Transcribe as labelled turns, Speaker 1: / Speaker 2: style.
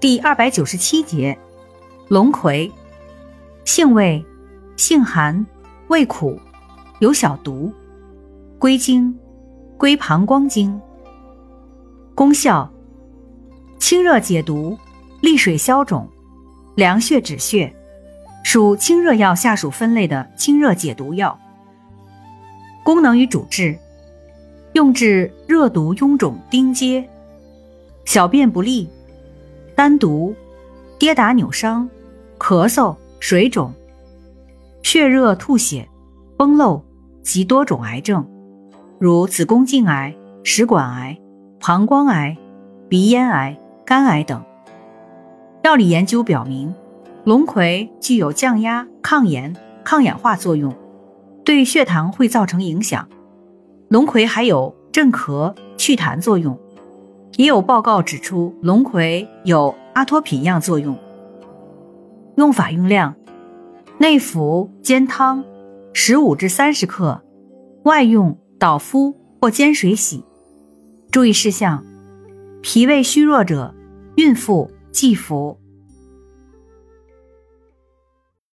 Speaker 1: 第二百九十七节，龙葵，性味，性寒，味苦，有小毒，归经，归膀胱经。功效，清热解毒，利水消肿，凉血止血，属清热药下属分类的清热解毒药。功能与主治，用治热毒臃肿钉结，小便不利。单独，跌打扭伤，咳嗽、水肿、血热、吐血、崩漏及多种癌症，如子宫颈癌、食管癌、膀胱癌、鼻咽癌、肝癌等。药理研究表明，龙葵具有降压、抗炎、抗氧化作用，对血糖会造成影响。龙葵还有镇咳、祛痰作用。也有报告指出，龙葵有阿托品样作用。用法用量：内服煎汤，十五至三十克；外用捣敷或煎水洗。注意事项：脾胃虚弱者、孕妇忌服。